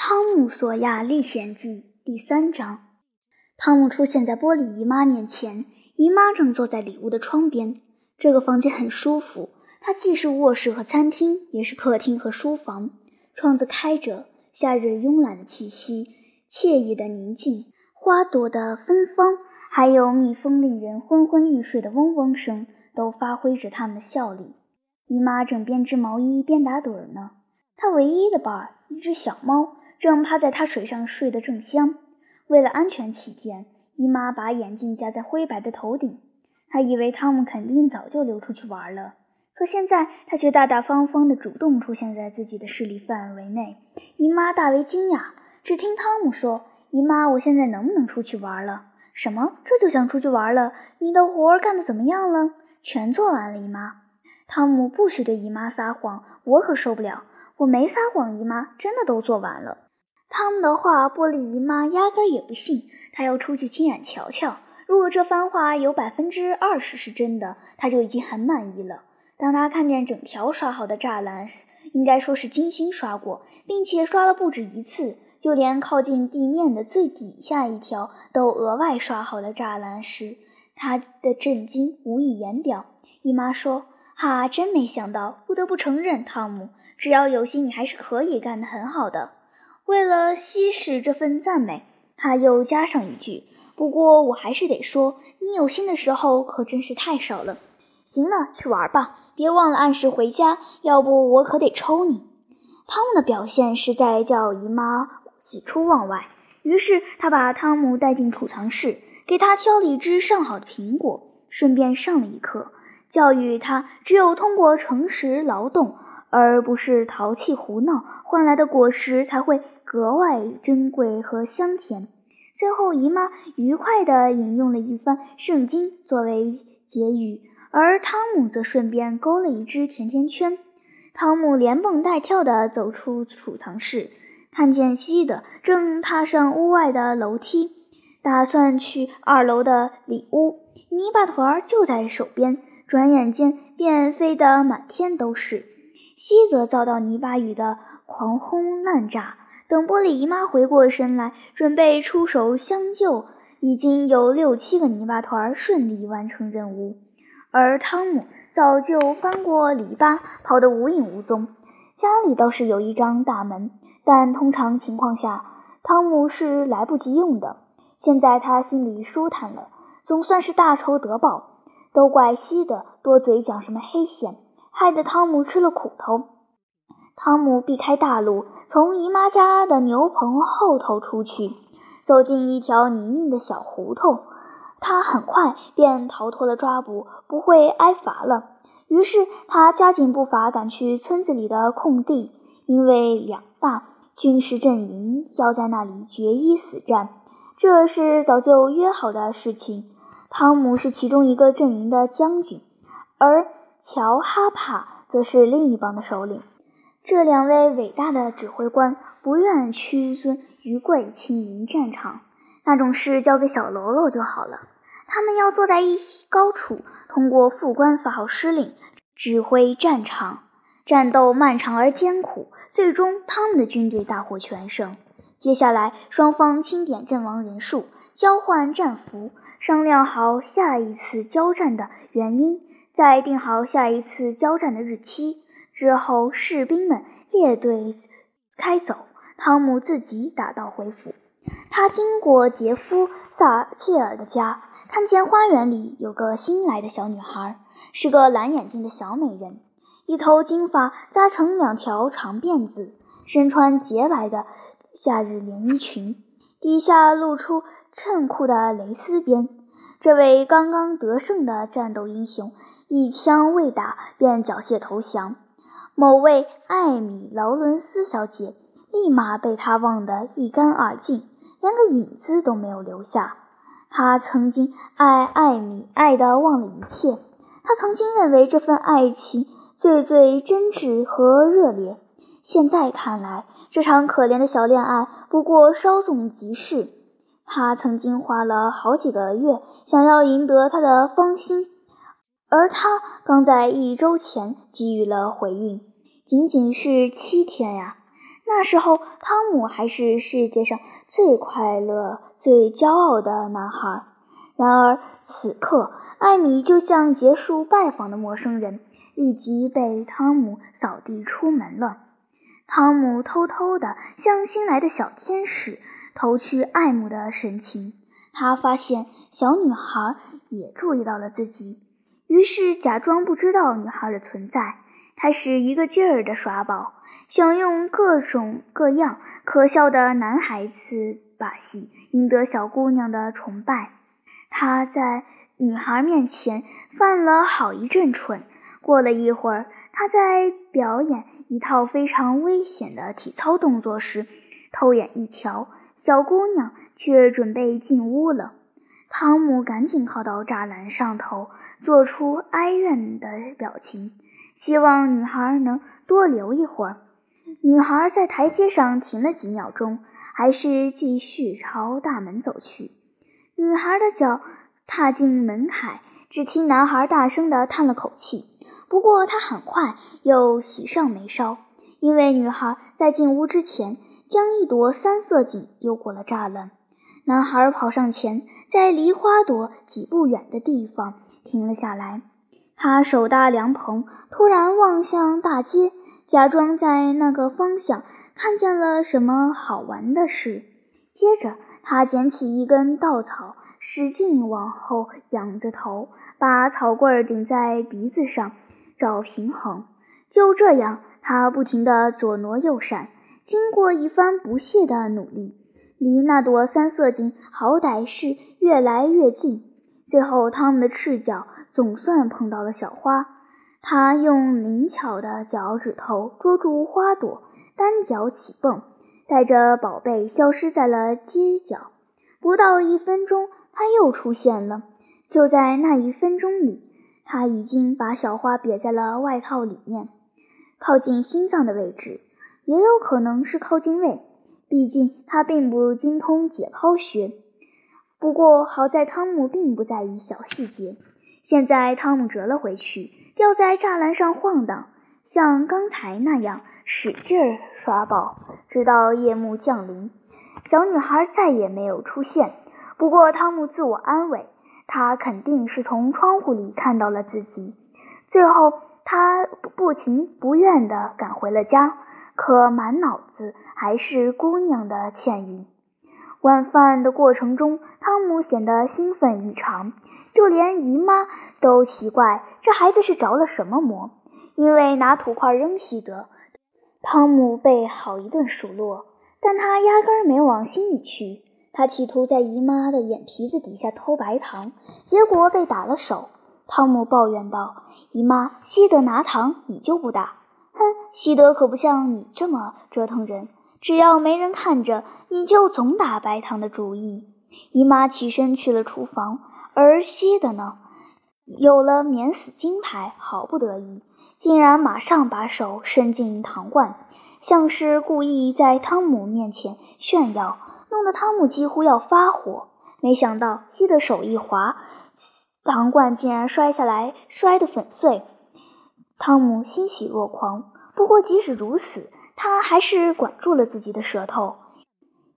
《汤姆·索亚历险记》第三章，汤姆出现在玻璃姨妈面前，姨妈正坐在里屋的窗边。这个房间很舒服，它既是卧室和餐厅，也是客厅和书房。窗子开着，夏日慵懒的气息，惬意的宁静，花朵的芬芳，还有蜜蜂令人昏昏欲睡的嗡嗡声，都发挥着它们的效力。姨妈正编织毛衣边打盹儿呢。她唯一的伴儿，一只小猫。正趴在他水上睡得正香。为了安全起见，姨妈把眼镜夹在灰白的头顶。她以为汤姆肯定早就溜出去玩了，可现在他却大大方方地主动出现在自己的视力范围内。姨妈大为惊讶，只听汤姆说：“姨妈，我现在能不能出去玩了？”“什么？这就想出去玩了？你的活儿干得怎么样了？”“全做完了，姨妈。”汤姆不许对姨妈撒谎，我可受不了。我没撒谎，姨妈，真的都做完了。汤姆的话，玻璃姨妈压根儿也不信。她要出去亲眼瞧瞧。如果这番话有百分之二十是真的，她就已经很满意了。当她看见整条刷好的栅栏，应该说是精心刷过，并且刷了不止一次，就连靠近地面的最底下一条都额外刷好的栅栏时，她的震惊无以言表。姨妈说：“哈，真没想到！不得不承认，汤姆，只要有心，你还是可以干得很好的。”为了稀释这份赞美，他又加上一句：“不过我还是得说，你有心的时候可真是太少了。”行了，去玩吧，别忘了按时回家，要不我可得抽你。汤姆的表现实在叫姨妈喜出望外，于是他把汤姆带进储藏室，给他挑了一只上好的苹果，顺便上了一课，教育他只有通过诚实劳动，而不是淘气胡闹换来的果实才会。格外珍贵和香甜。最后，姨妈愉快地引用了一番圣经作为结语，而汤姆则顺便勾了一只甜甜圈。汤姆连蹦带跳地走出储藏室，看见西德正踏上屋外的楼梯，打算去二楼的里屋。泥巴团就在手边，转眼间便飞得满天都是。西则遭到泥巴雨的狂轰滥炸。等玻璃姨妈回过神来，准备出手相救，已经有六七个泥巴团顺利完成任务，而汤姆早就翻过篱笆，跑得无影无踪。家里倒是有一张大门，但通常情况下，汤姆是来不及用的。现在他心里舒坦了，总算是大仇得报。都怪西的多嘴讲什么黑线，害得汤姆吃了苦头。汤姆避开大路，从姨妈家的牛棚后头出去，走进一条泥泞的小胡同。他很快便逃脱了抓捕，不会挨罚了。于是他加紧步伐赶去村子里的空地，因为两大军事阵营要在那里决一死战，这是早就约好的事情。汤姆是其中一个阵营的将军，而乔哈帕则是另一帮的首领。这两位伟大的指挥官不愿屈尊于贵，亲临战场，那种事交给小喽啰就好了。他们要坐在一高处，通过副官发号施令，指挥战场。战斗漫长而艰苦，最终他们的军队大获全胜。接下来，双方清点阵亡人数，交换战俘，商量好下一次交战的原因，再定好下一次交战的日期。之后，士兵们列队开走，汤姆自己打道回府。他经过杰夫·萨切尔的家，看见花园里有个新来的小女孩，是个蓝眼睛的小美人，一头金发扎成两条长辫子，身穿洁白的夏日连衣裙，底下露出衬裤的蕾丝边。这位刚刚得胜的战斗英雄，一枪未打便缴械投降。某位艾米·劳伦斯小姐立马被他忘得一干二净，连个影子都没有留下。他曾经爱艾米，爱得忘了一切。他曾经认为这份爱情最最真挚和热烈。现在看来，这场可怜的小恋爱不过稍纵即逝。他曾经花了好几个月想要赢得她的芳心，而他刚在一周前给予了回应。仅仅是七天呀！那时候，汤姆还是世界上最快乐、最骄傲的男孩。然而，此刻，艾米就像结束拜访的陌生人，立即被汤姆扫地出门了。汤姆偷偷地向新来的小天使投去爱慕的神情。他发现小女孩也注意到了自己，于是假装不知道女孩的存在，开始一个劲儿地耍宝。想用各种各样可笑的男孩子把戏赢得小姑娘的崇拜。他在女孩面前犯了好一阵蠢。过了一会儿，他在表演一套非常危险的体操动作时，偷眼一瞧，小姑娘却准备进屋了。汤姆赶紧靠到栅栏上头，做出哀怨的表情，希望女孩能多留一会儿。女孩在台阶上停了几秒钟，还是继续朝大门走去。女孩的脚踏进门槛，只听男孩大声地叹了口气。不过他很快又喜上眉梢，因为女孩在进屋之前将一朵三色堇丢过了栅栏。男孩跑上前，在离花朵几步远的地方停了下来。他手搭凉棚，突然望向大街。假装在那个方向看见了什么好玩的事，接着他捡起一根稻草，使劲往后仰着头，把草棍顶在鼻子上找平衡。就这样，他不停地左挪右闪，经过一番不懈的努力，离那朵三色堇好歹是越来越近。最后，汤姆的赤脚总算碰到了小花。他用灵巧的脚趾头捉住花朵，单脚起蹦，带着宝贝消失在了街角。不到一分钟，他又出现了。就在那一分钟里，他已经把小花别在了外套里面，靠近心脏的位置，也有可能是靠近胃，毕竟他并不精通解剖学。不过好在汤姆并不在意小细节。现在，汤姆折了回去。吊在栅栏上晃荡，像刚才那样使劲儿耍宝，直到夜幕降临。小女孩再也没有出现。不过，汤姆自我安慰，她肯定是从窗户里看到了自己。最后，他不情不愿地赶回了家，可满脑子还是姑娘的歉意。晚饭的过程中，汤姆显得兴奋异常。就连姨妈都奇怪这孩子是着了什么魔，因为拿土块扔西德，汤姆被好一顿数落，但他压根儿没往心里去。他企图在姨妈的眼皮子底下偷白糖，结果被打了手。汤姆抱怨道：“姨妈，西德拿糖，你就不打？哼，西德可不像你这么折腾人，只要没人看着，你就总打白糖的主意。”姨妈起身去了厨房。而西的呢，有了免死金牌，毫不得意，竟然马上把手伸进糖罐，像是故意在汤姆面前炫耀，弄得汤姆几乎要发火。没想到西的手一滑，糖罐竟然摔下来，摔得粉碎。汤姆欣喜若狂，不过即使如此，他还是管住了自己的舌头，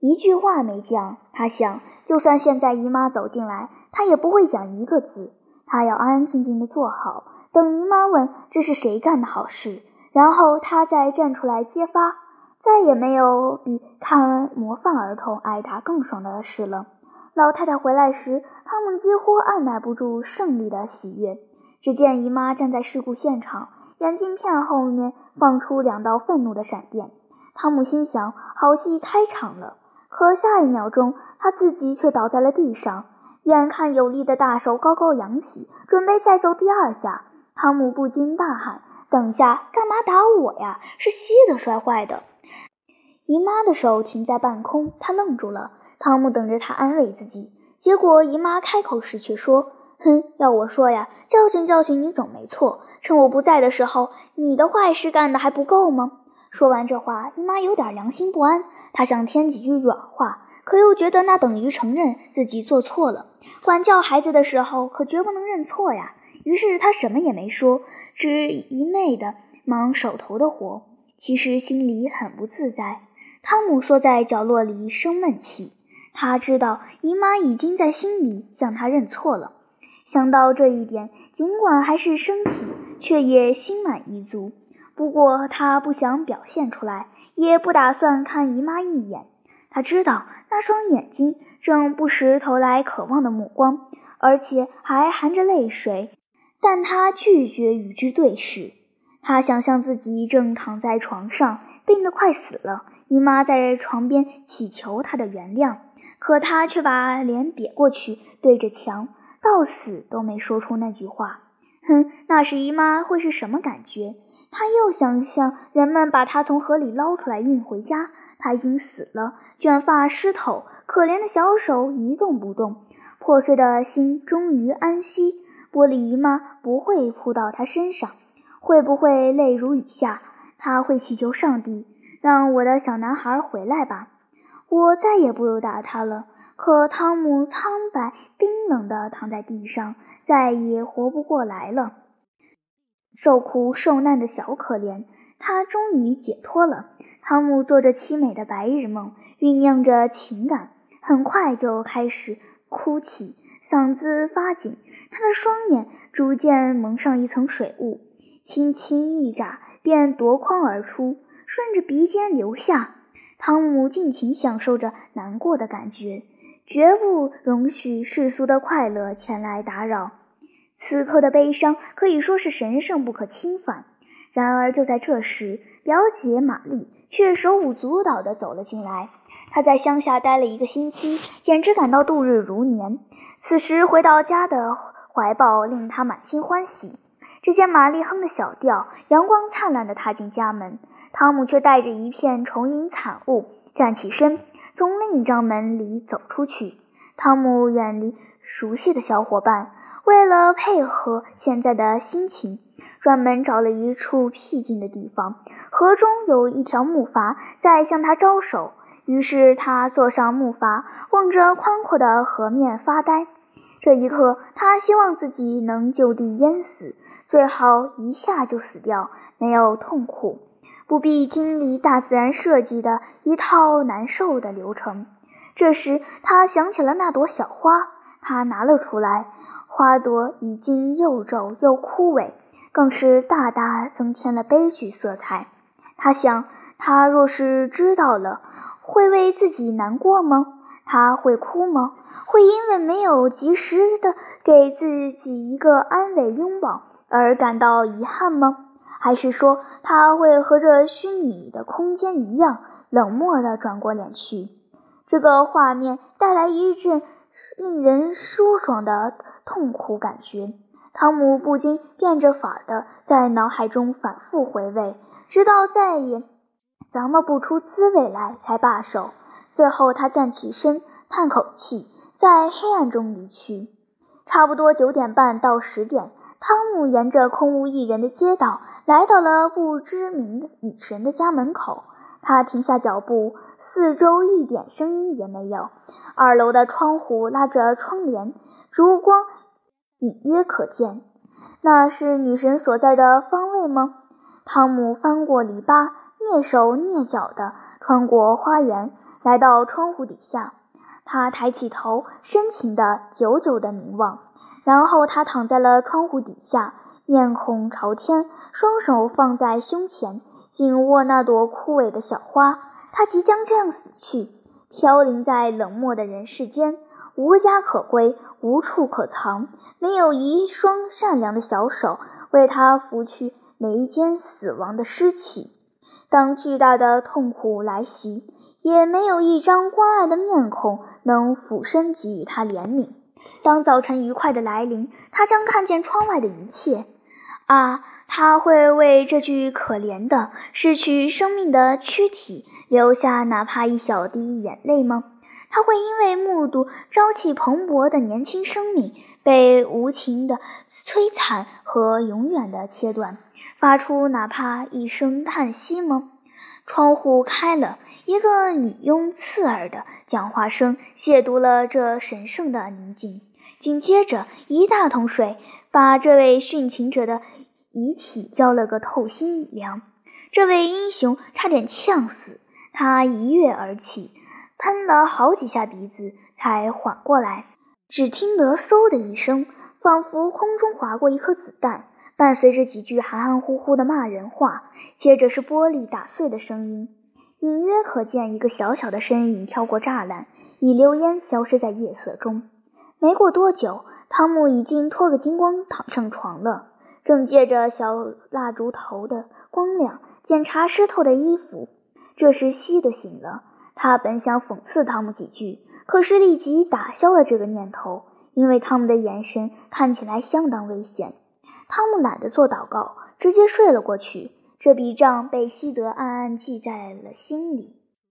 一句话没讲。他想，就算现在姨妈走进来。他也不会讲一个字，他要安安静静的坐好，等姨妈问这是谁干的好事，然后他再站出来揭发。再也没有比看模范儿童挨打更爽的事了。老太太回来时，他们几乎按耐不住胜利的喜悦。只见姨妈站在事故现场，眼镜片后面放出两道愤怒的闪电。汤姆心想：好戏开场了。可下一秒钟，他自己却倒在了地上。眼看有力的大手高高扬起，准备再揍第二下，汤姆不禁大喊：“等下，干嘛打我呀？是西德摔坏的。”姨妈的手停在半空，她愣住了。汤姆等着她安慰自己，结果姨妈开口时却说：“哼，要我说呀，教训教训你总没错。趁我不在的时候，你的坏事干的还不够吗？”说完这话，姨妈有点良心不安，她想添几句软话。可又觉得那等于承认自己做错了。管教孩子的时候可绝不能认错呀。于是她什么也没说，只一昧的忙手头的活。其实心里很不自在。汤姆缩在角落里生闷气，他知道姨妈已经在心里向他认错了。想到这一点，尽管还是生气，却也心满意足。不过他不想表现出来，也不打算看姨妈一眼。他知道那双眼睛正不时投来渴望的目光，而且还含着泪水，但他拒绝与之对视。他想象自己正躺在床上，病得快死了，姨妈在床边祈求他的原谅，可他却把脸瘪过去，对着墙。到死都没说出那句话，哼，那时姨妈会是什么感觉？他又想象人们把他从河里捞出来运回家，他已经死了，卷发湿透，可怜的小手一动不动，破碎的心终于安息。玻璃姨妈不会扑到他身上，会不会泪如雨下？他会祈求上帝让我的小男孩回来吧？我再也不打他了。可汤姆苍白冰冷地躺在地上，再也活不过来了。受苦受难的小可怜，他终于解脱了。汤姆做着凄美的白日梦，酝酿着情感，很快就开始哭泣，嗓子发紧，他的双眼逐渐蒙上一层水雾，轻轻一眨，便夺眶而出，顺着鼻尖流下。汤姆尽情享受着难过的感觉。绝不容许世俗的快乐前来打扰。此刻的悲伤可以说是神圣不可侵犯。然而，就在这时，表姐玛丽却手舞足蹈地走了进来。她在乡下待了一个星期，简直感到度日如年。此时回到家的怀抱令她满心欢喜。只见玛丽哼着小调，阳光灿烂地踏进家门。汤姆却带着一片愁云惨雾站起身。从另一张门里走出去，汤姆远离熟悉的小伙伴，为了配合现在的心情，专门找了一处僻静的地方。河中有一条木筏在向他招手，于是他坐上木筏，望着宽阔的河面发呆。这一刻，他希望自己能就地淹死，最好一下就死掉，没有痛苦。不必经历大自然设计的一套难受的流程。这时，他想起了那朵小花，他拿了出来。花朵已经又皱又枯萎，更是大大增添了悲剧色彩。他想，他若是知道了，会为自己难过吗？他会哭吗？会因为没有及时的给自己一个安慰拥抱而感到遗憾吗？还是说他会和这虚拟的空间一样冷漠地转过脸去？这个画面带来一阵令人舒爽的痛苦感觉。汤姆不禁变着法儿的在脑海中反复回味，直到再也咂摸不出滋味来才罢手。最后，他站起身，叹口气，在黑暗中离去。差不多九点半到十点。汤姆沿着空无一人的街道来到了不知名的女神的家门口。他停下脚步，四周一点声音也没有。二楼的窗户拉着窗帘，烛光隐约可见。那是女神所在的方位吗？汤姆翻过篱笆，蹑手蹑脚地穿过花园，来到窗户底下。他抬起头，深情地、久久地凝望。然后他躺在了窗户底下，面孔朝天，双手放在胸前，紧握那朵枯萎的小花。他即将这样死去，飘零在冷漠的人世间，无家可归，无处可藏，没有一双善良的小手为他拂去眉间死亡的尸气。当巨大的痛苦来袭，也没有一张关爱的面孔能俯身给予他怜悯。当早晨愉快的来临，他将看见窗外的一切。啊，他会为这具可怜的、失去生命的躯体留下哪怕一小滴眼泪吗？他会因为目睹朝气蓬勃的年轻生命被无情的摧残和永远的切断，发出哪怕一声叹息吗？窗户开了。一个女佣刺耳的讲话声亵渎了这神圣的宁静。紧接着，一大桶水把这位殉情者的遗体浇了个透心凉。这位英雄差点呛死，他一跃而起，喷了好几下鼻子才缓过来。只听得嗖的一声，仿佛空中划过一颗子弹，伴随着几句含含糊糊的骂人话，接着是玻璃打碎的声音。隐约可见一个小小的身影跳过栅栏，一溜烟消失在夜色中。没过多久，汤姆已经脱个精光躺上床了，正借着小蜡烛头的光亮检查湿透的衣服。这时西德醒了，他本想讽刺汤姆几句，可是立即打消了这个念头，因为汤姆的眼神看起来相当危险。汤姆懒得做祷告，直接睡了过去。这笔账被西德暗暗记在了心里。